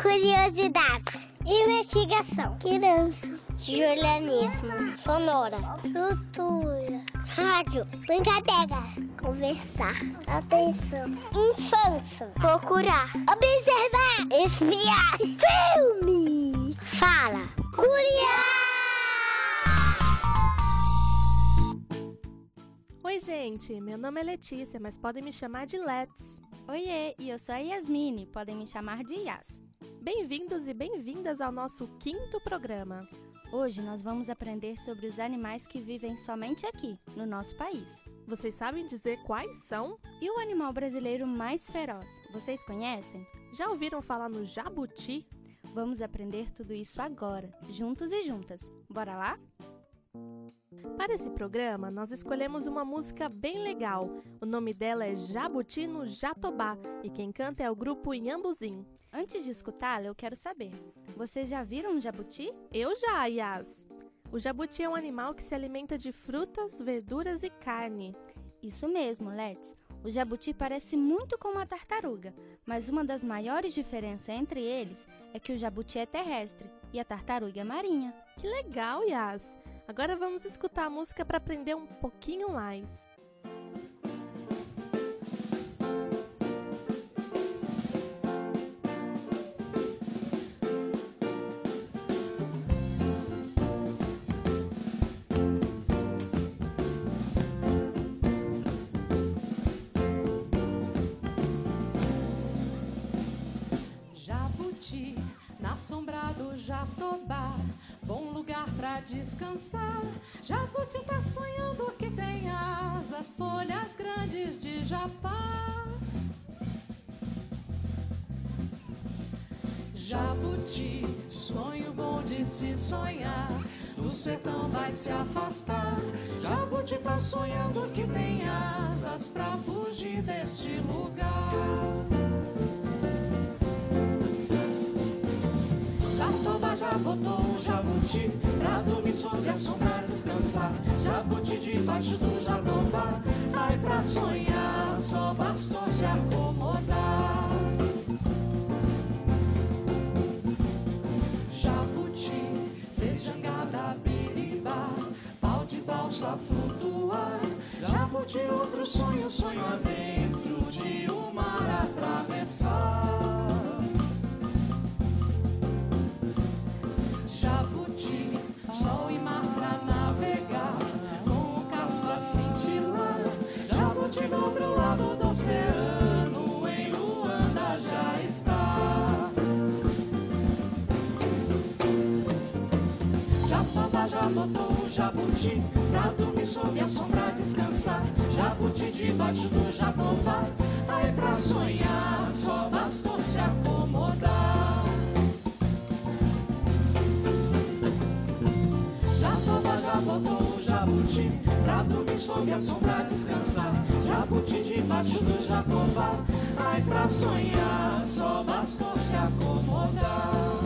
Curiosidades. Investigação. Criança. Julianismo. Sonora. Cultura. Rádio. Brincadeira. Conversar. Atenção. Infância. Procurar. Observar. Espiar. Filme. Fala. Curiar. Oi, gente. Meu nome é Letícia, mas podem me chamar de Let's. Oiê, e eu sou a Yasmine, podem me chamar de Yas. Bem-vindos e bem-vindas ao nosso quinto programa. Hoje nós vamos aprender sobre os animais que vivem somente aqui, no nosso país. Vocês sabem dizer quais são? E o animal brasileiro mais feroz, vocês conhecem? Já ouviram falar no jabuti? Vamos aprender tudo isso agora, juntos e juntas. Bora lá? Para esse programa, nós escolhemos uma música bem legal. O nome dela é Jabuti no Jatobá e quem canta é o grupo Inhambuzim. Antes de escutá-la, eu quero saber: vocês já viram um jabuti? Eu já, Yas! O jabuti é um animal que se alimenta de frutas, verduras e carne. Isso mesmo, Let's. O jabuti parece muito com uma tartaruga, mas uma das maiores diferenças entre eles é que o jabuti é terrestre e a tartaruga é marinha. Que legal, Yas! Agora vamos escutar a música para aprender um pouquinho mais. Pra descansar. Jabuti tá sonhando que tem asas, folhas grandes de japá. Jabuti, sonho bom de se sonhar. Do sertão vai se afastar. Jabuti tá sonhando que tem asas pra fugir deste lugar. Botou um jabuti Pra dormir sob a sombra descansar. Jabuti debaixo do jatobá Ai pra sonhar só bastou se acomodar. Jabuti fez jangada biribá Pau de balsa flutuar. Jabuti outro sonho, sonho adentro oceano, em Luanda já está. Jatobá já botou o jabuti, pra dormir sob a sombra descansar. Jabuti debaixo do jatobá, aí pra sonhar, só bastou se acomodar. Jatobá já botou jabuti Pra dormir sob a sombra descansar Jabuti debaixo do jatobá Ai pra sonhar Só bastou se acomodar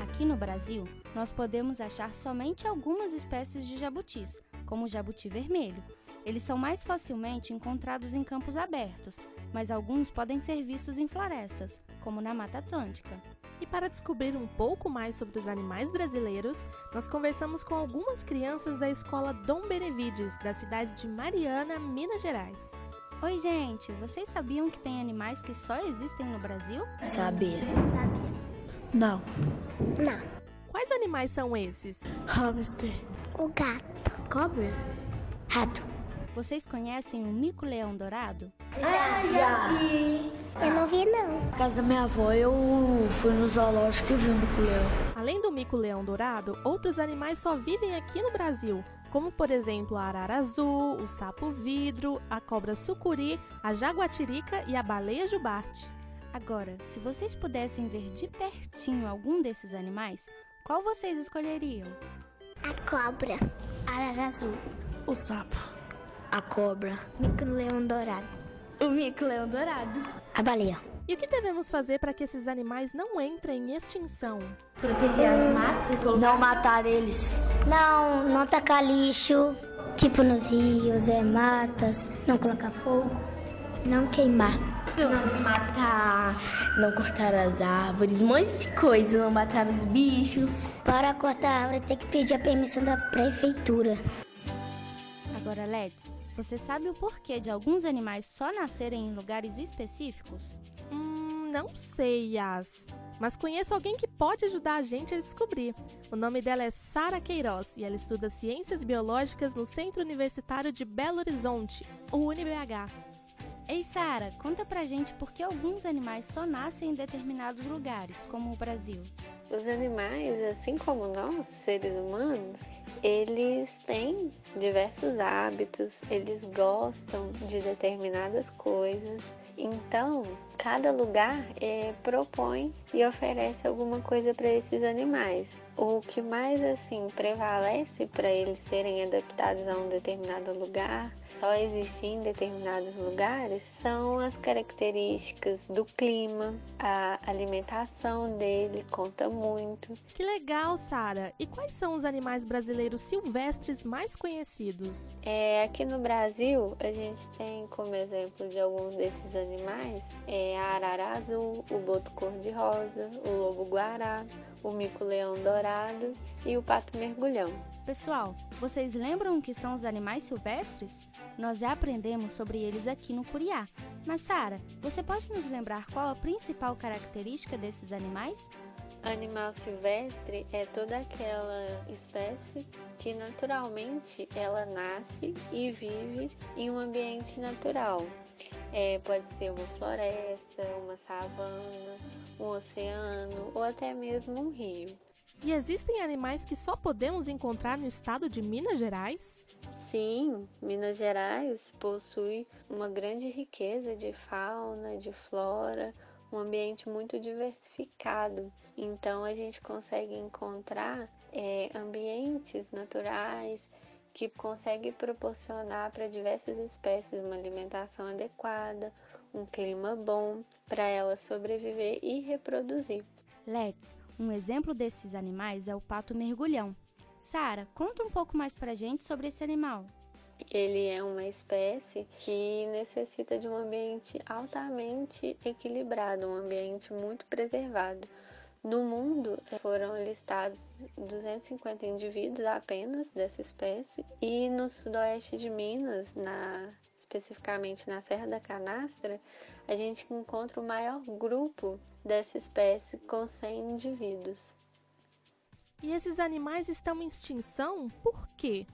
Aqui no Brasil, nós podemos achar somente algumas espécies de jabutis, como o jabuti vermelho. Eles são mais facilmente encontrados em campos abertos, mas alguns podem ser vistos em florestas, como na Mata Atlântica. E para descobrir um pouco mais sobre os animais brasileiros, nós conversamos com algumas crianças da escola Dom Benevides, da cidade de Mariana, Minas Gerais. Oi, gente! Vocês sabiam que tem animais que só existem no Brasil? Sabia. Não. Não. Quais animais são esses? Hamster. O gato. Cobra. Rato. Vocês conhecem o mico-leão dourado? Eu não vi, não. Na casa da minha avó, eu fui no zoológico e vi um bico-leão. Além do mico-leão dourado, outros animais só vivem aqui no Brasil, como por exemplo a arara azul, o sapo vidro, a cobra sucuri, a jaguatirica e a baleia jubarte. Agora, se vocês pudessem ver de pertinho algum desses animais, qual vocês escolheriam? A cobra. Arara azul. O sapo. A cobra. Mico-leão dourado. O mico-leão dourado. A baleia. E o que devemos fazer para que esses animais não entrem em extinção? Proteger as matas. Não matar eles. Não, não tacar lixo, tipo nos rios, é matas, não colocar fogo, não queimar. Não desmatar, não cortar as árvores, um monte de coisa, não matar os bichos. Para cortar a árvore tem que pedir a permissão da prefeitura. Agora, Let's, você sabe o porquê de alguns animais só nascerem em lugares específicos? Hum, não sei, Yas. Mas conheço alguém que pode ajudar a gente a descobrir. O nome dela é Sara Queiroz e ela estuda Ciências Biológicas no Centro Universitário de Belo Horizonte, o UniBH. Ei, Sara, conta pra gente por que alguns animais só nascem em determinados lugares, como o Brasil. Os animais, assim como nós, seres humanos, eles têm diversos hábitos, eles gostam de determinadas coisas. Então, cada lugar é, propõe e oferece alguma coisa para esses animais. O que mais assim prevalece para eles serem adaptados a um determinado lugar só existir em determinados lugares são as características do clima, a alimentação dele conta muito. Que legal, Sara! E quais são os animais brasileiros silvestres mais conhecidos? É, aqui no Brasil, a gente tem como exemplo de alguns desses animais é a arara azul, o boto cor-de-rosa, o lobo-guará, o mico-leão dourado e o pato mergulhão. Pessoal, vocês lembram o que são os animais silvestres? Nós já aprendemos sobre eles aqui no Curiá. Mas, Sara, você pode nos lembrar qual a principal característica desses animais? Animal silvestre é toda aquela espécie que naturalmente ela nasce e vive em um ambiente natural. É, pode ser uma floresta, uma savana, um oceano ou até mesmo um rio. E existem animais que só podemos encontrar no estado de Minas Gerais? Sim, Minas Gerais possui uma grande riqueza de fauna, de flora, um ambiente muito diversificado. Então a gente consegue encontrar é, ambientes naturais que conseguem proporcionar para diversas espécies uma alimentação adequada, um clima bom para elas sobreviver e reproduzir. Let's, um exemplo desses animais é o pato mergulhão. Sara, conta um pouco mais pra gente sobre esse animal. Ele é uma espécie que necessita de um ambiente altamente equilibrado, um ambiente muito preservado. No mundo foram listados 250 indivíduos apenas dessa espécie e no sudoeste de Minas, na, especificamente na Serra da Canastra, a gente encontra o maior grupo dessa espécie com 100 indivíduos. E esses animais estão em extinção? Por quê?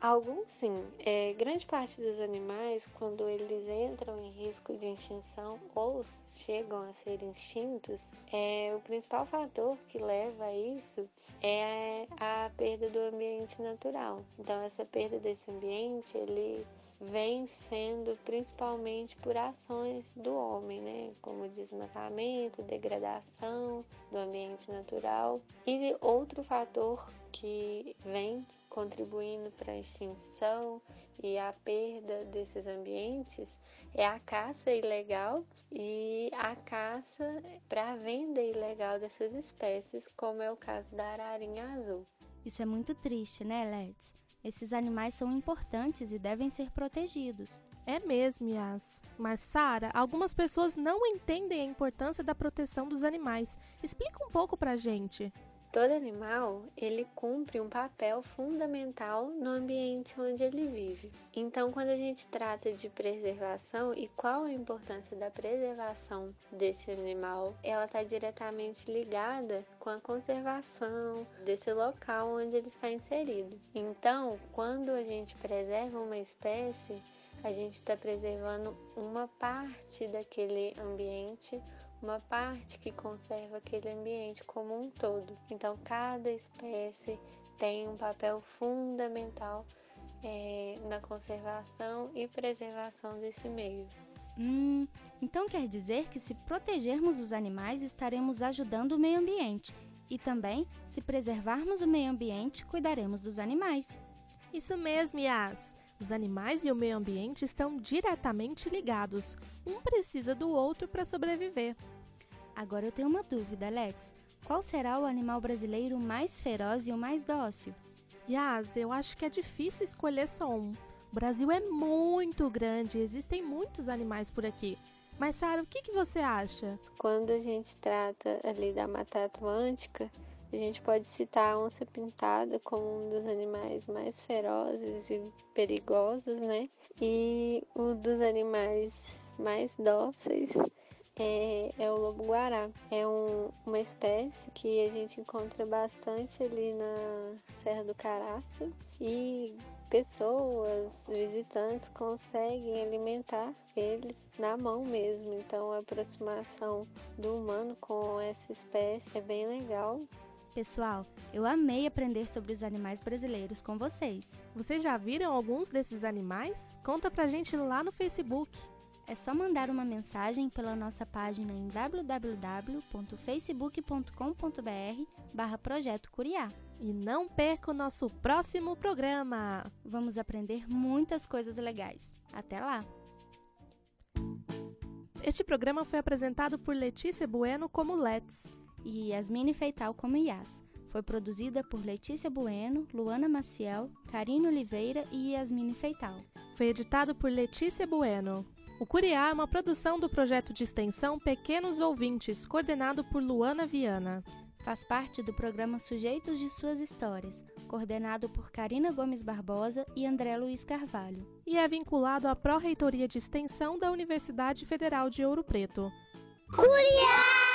Alguns sim. É, grande parte dos animais, quando eles entram em risco de extinção ou chegam a ser extintos, é, o principal fator que leva a isso é a perda do ambiente natural. Então, essa perda desse ambiente, ele vem sendo principalmente por ações do homem, né? como desmatamento, degradação do ambiente natural. E outro fator que vem contribuindo para a extinção e a perda desses ambientes é a caça ilegal e a caça para venda ilegal dessas espécies, como é o caso da ararinha azul. Isso é muito triste, né, Let's? Esses animais são importantes e devem ser protegidos. É mesmo, Yas. Mas, Sara, algumas pessoas não entendem a importância da proteção dos animais. Explica um pouco pra gente. Todo animal, ele cumpre um papel fundamental no ambiente onde ele vive. Então, quando a gente trata de preservação e qual a importância da preservação desse animal, ela está diretamente ligada com a conservação desse local onde ele está inserido. Então, quando a gente preserva uma espécie, a gente está preservando uma parte daquele ambiente uma parte que conserva aquele ambiente como um todo. Então, cada espécie tem um papel fundamental é, na conservação e preservação desse meio. Hum, então quer dizer que se protegermos os animais estaremos ajudando o meio ambiente e também, se preservarmos o meio ambiente, cuidaremos dos animais. Isso mesmo, Yas. Os animais e o meio ambiente estão diretamente ligados. Um precisa do outro para sobreviver. Agora eu tenho uma dúvida, Alex. Qual será o animal brasileiro mais feroz e o mais dócil? Yas, eu acho que é difícil escolher só um. O Brasil é muito grande, existem muitos animais por aqui. Mas, Sara, o que, que você acha? Quando a gente trata ali da Mata Atlântica, a gente pode citar a onça pintada como um dos animais mais ferozes e perigosos, né? E um dos animais mais dóceis é, é o lobo-guará. É um, uma espécie que a gente encontra bastante ali na Serra do Caraço e pessoas, visitantes conseguem alimentar eles na mão mesmo. Então a aproximação do humano com essa espécie é bem legal. Pessoal, eu amei aprender sobre os animais brasileiros com vocês. Vocês já viram alguns desses animais? Conta pra gente lá no Facebook. É só mandar uma mensagem pela nossa página em www.facebook.com.br barra Projeto Curiá. E não perca o nosso próximo programa! Vamos aprender muitas coisas legais. Até lá! Este programa foi apresentado por Letícia Bueno como Let's e Yasmine Feital como Yas. Foi produzida por Letícia Bueno, Luana Maciel, Karine Oliveira e Yasmine Feital. Foi editado por Letícia Bueno. O Curiá é uma produção do projeto de extensão Pequenos Ouvintes, coordenado por Luana Viana. Faz parte do programa Sujeitos de Suas Histórias, coordenado por Karina Gomes Barbosa e André Luiz Carvalho. E é vinculado à Pró-Reitoria de Extensão da Universidade Federal de Ouro Preto. Curiá!